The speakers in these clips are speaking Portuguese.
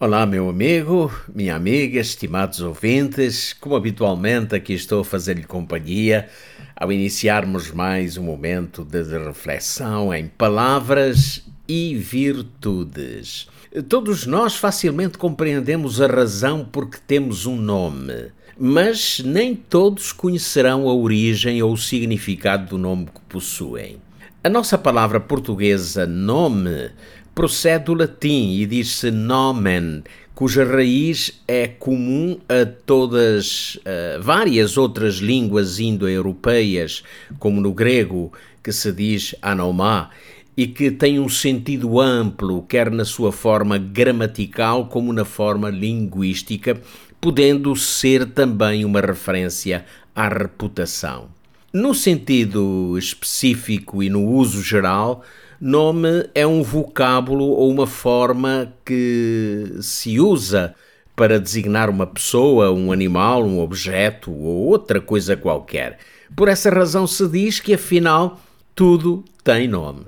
Olá, meu amigo, minha amiga, estimados ouvintes. Como habitualmente, aqui estou a fazer-lhe companhia ao iniciarmos mais um momento de reflexão em palavras e virtudes. Todos nós facilmente compreendemos a razão por que temos um nome, mas nem todos conhecerão a origem ou o significado do nome que possuem. A nossa palavra portuguesa nome procede do latim e diz-se nomen, cuja raiz é comum a todas uh, várias outras línguas indo-europeias, como no grego, que se diz anomá, e que tem um sentido amplo, quer na sua forma gramatical como na forma linguística, podendo ser também uma referência à reputação. No sentido específico e no uso geral, Nome é um vocábulo ou uma forma que se usa para designar uma pessoa, um animal, um objeto ou outra coisa qualquer. Por essa razão se diz que afinal tudo tem nome.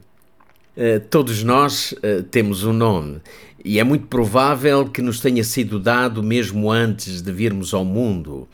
Uh, todos nós uh, temos um nome e é muito provável que nos tenha sido dado mesmo antes de virmos ao mundo.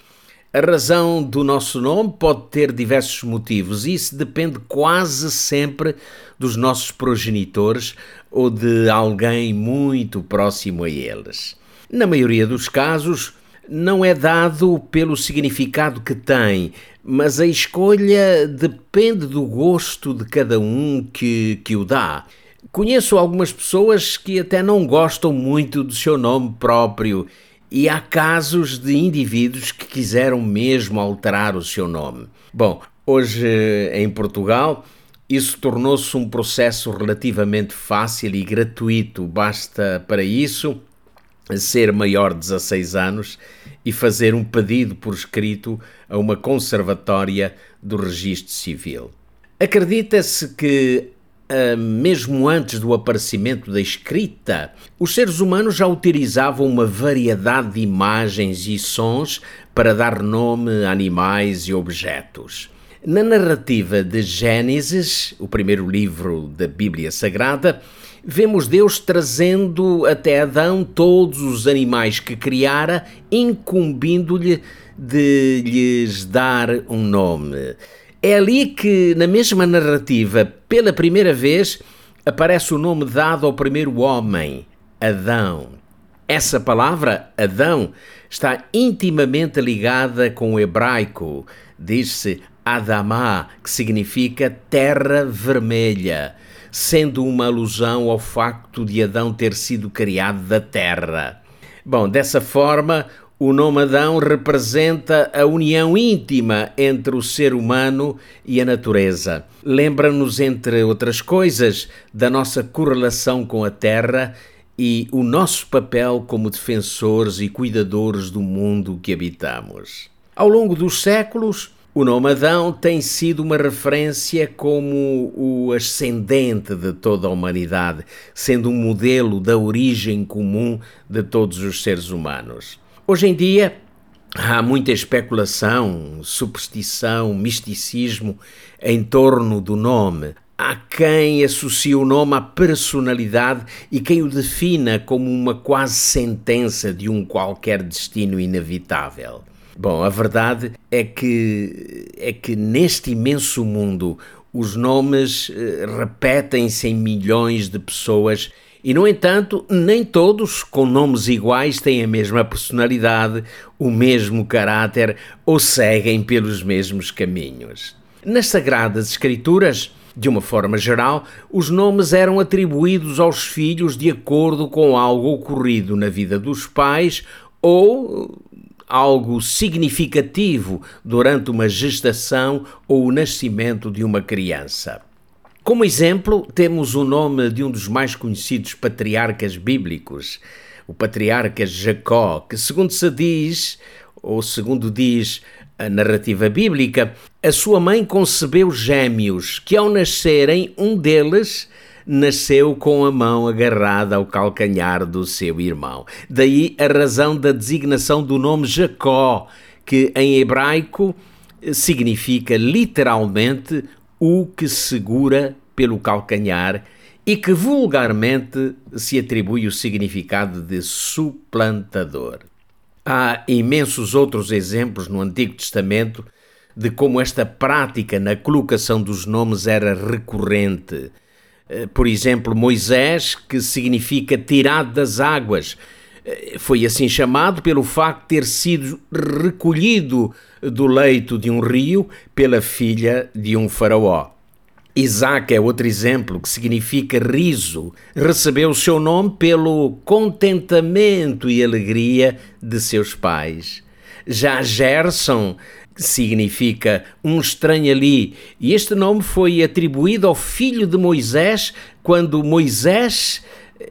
A razão do nosso nome pode ter diversos motivos e isso depende quase sempre dos nossos progenitores ou de alguém muito próximo a eles. Na maioria dos casos, não é dado pelo significado que tem, mas a escolha depende do gosto de cada um que, que o dá. Conheço algumas pessoas que até não gostam muito do seu nome próprio e há casos de indivíduos que quiseram mesmo alterar o seu nome. Bom, hoje em Portugal isso tornou-se um processo relativamente fácil e gratuito. Basta para isso ser maior de 16 anos e fazer um pedido por escrito a uma conservatória do registro civil. Acredita-se que Uh, mesmo antes do aparecimento da escrita, os seres humanos já utilizavam uma variedade de imagens e sons para dar nome a animais e objetos. Na narrativa de Gênesis, o primeiro livro da Bíblia Sagrada, vemos Deus trazendo até Adão todos os animais que criara, incumbindo-lhe de lhes dar um nome. É ali que, na mesma narrativa, pela primeira vez, aparece o nome dado ao primeiro homem, Adão. Essa palavra, Adão, está intimamente ligada com o hebraico. Diz-se Adamá, que significa terra vermelha, sendo uma alusão ao facto de Adão ter sido criado da terra. Bom, dessa forma, o nome Adão representa a união íntima entre o ser humano e a natureza. Lembra-nos, entre outras coisas, da nossa correlação com a Terra e o nosso papel como defensores e cuidadores do mundo que habitamos. Ao longo dos séculos, o nome Adão tem sido uma referência como o ascendente de toda a humanidade, sendo um modelo da origem comum de todos os seres humanos. Hoje em dia há muita especulação, superstição, misticismo em torno do nome. Há quem associe o nome à personalidade e quem o defina como uma quase sentença de um qualquer destino inevitável. Bom, a verdade é que é que neste imenso mundo os nomes eh, repetem-se em milhões de pessoas e, no entanto, nem todos com nomes iguais têm a mesma personalidade, o mesmo caráter ou seguem pelos mesmos caminhos. Nas Sagradas Escrituras, de uma forma geral, os nomes eram atribuídos aos filhos de acordo com algo ocorrido na vida dos pais ou algo significativo durante uma gestação ou o nascimento de uma criança. Como exemplo, temos o nome de um dos mais conhecidos patriarcas bíblicos, o patriarca Jacó, que, segundo se diz, ou segundo diz a narrativa bíblica, a sua mãe concebeu gêmeos, que ao nascerem, um deles nasceu com a mão agarrada ao calcanhar do seu irmão. Daí a razão da designação do nome Jacó, que em hebraico significa literalmente o que segura pelo calcanhar e que vulgarmente se atribui o significado de suplantador. Há imensos outros exemplos no Antigo Testamento de como esta prática na colocação dos nomes era recorrente. Eh, por exemplo, Moisés, que significa tirado das águas, foi assim chamado pelo facto de ter sido recolhido do leito de um rio pela filha de um faraó. Isaac é outro exemplo que significa riso. Recebeu o seu nome pelo contentamento e alegria de seus pais. Já Gerson significa um estranho ali, e este nome foi atribuído ao filho de Moisés quando Moisés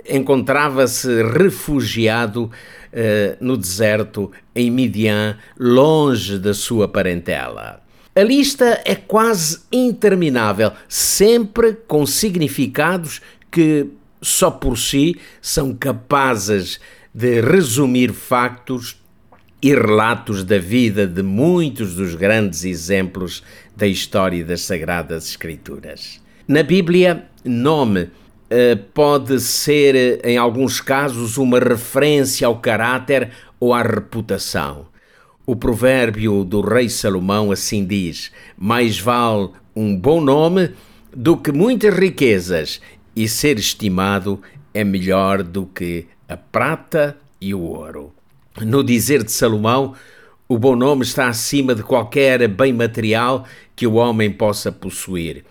encontrava-se refugiado uh, no deserto em Midian, longe da sua parentela. A lista é quase interminável, sempre com significados que só por si são capazes de resumir factos e relatos da vida de muitos dos grandes exemplos da história das Sagradas Escrituras. Na Bíblia, nome eh, pode ser, em alguns casos, uma referência ao caráter ou à reputação. O provérbio do rei Salomão assim diz: Mais vale um bom nome do que muitas riquezas, e ser estimado é melhor do que a prata e o ouro. No dizer de Salomão, o bom nome está acima de qualquer bem material que o homem possa possuir.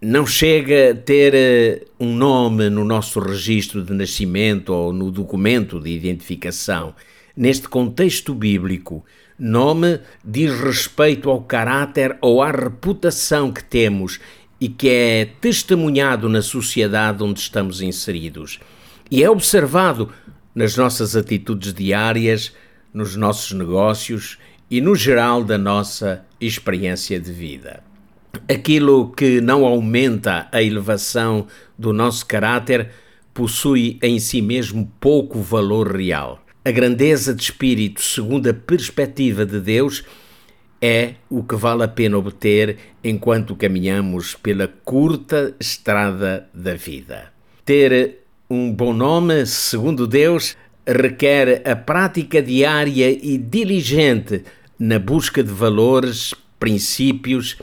Não chega a ter eh, um nome no nosso registro de nascimento ou no documento de identificação. Neste contexto bíblico, Nome diz respeito ao caráter ou à reputação que temos e que é testemunhado na sociedade onde estamos inseridos. E é observado nas nossas atitudes diárias, nos nossos negócios e no geral da nossa experiência de vida. Aquilo que não aumenta a elevação do nosso caráter possui em si mesmo pouco valor real. A grandeza de espírito, segundo a perspectiva de Deus, é o que vale a pena obter enquanto caminhamos pela curta estrada da vida. Ter um bom nome, segundo Deus, requer a prática diária e diligente na busca de valores, princípios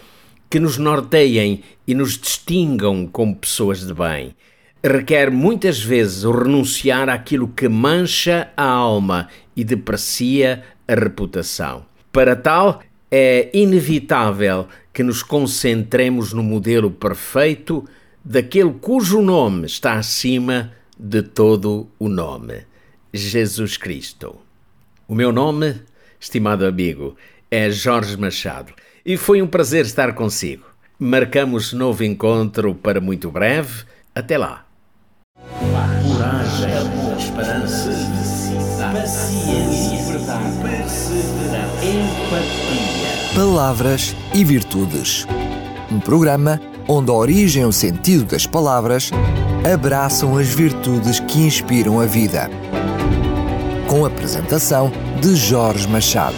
que nos norteiem e nos distingam como pessoas de bem requer muitas vezes o renunciar àquilo que mancha a alma e deprecia a reputação. Para tal, é inevitável que nos concentremos no modelo perfeito daquele cujo nome está acima de todo o nome: Jesus Cristo. O meu nome, estimado amigo, é Jorge Machado e foi um prazer estar consigo. Marcamos novo encontro para muito breve. Até lá coragem, amor, esperança, paciência, verdade, perseverança, empatia. Palavras e virtudes. Um programa onde a origem e o sentido das palavras abraçam as virtudes que inspiram a vida. Com a apresentação de Jorge Machado.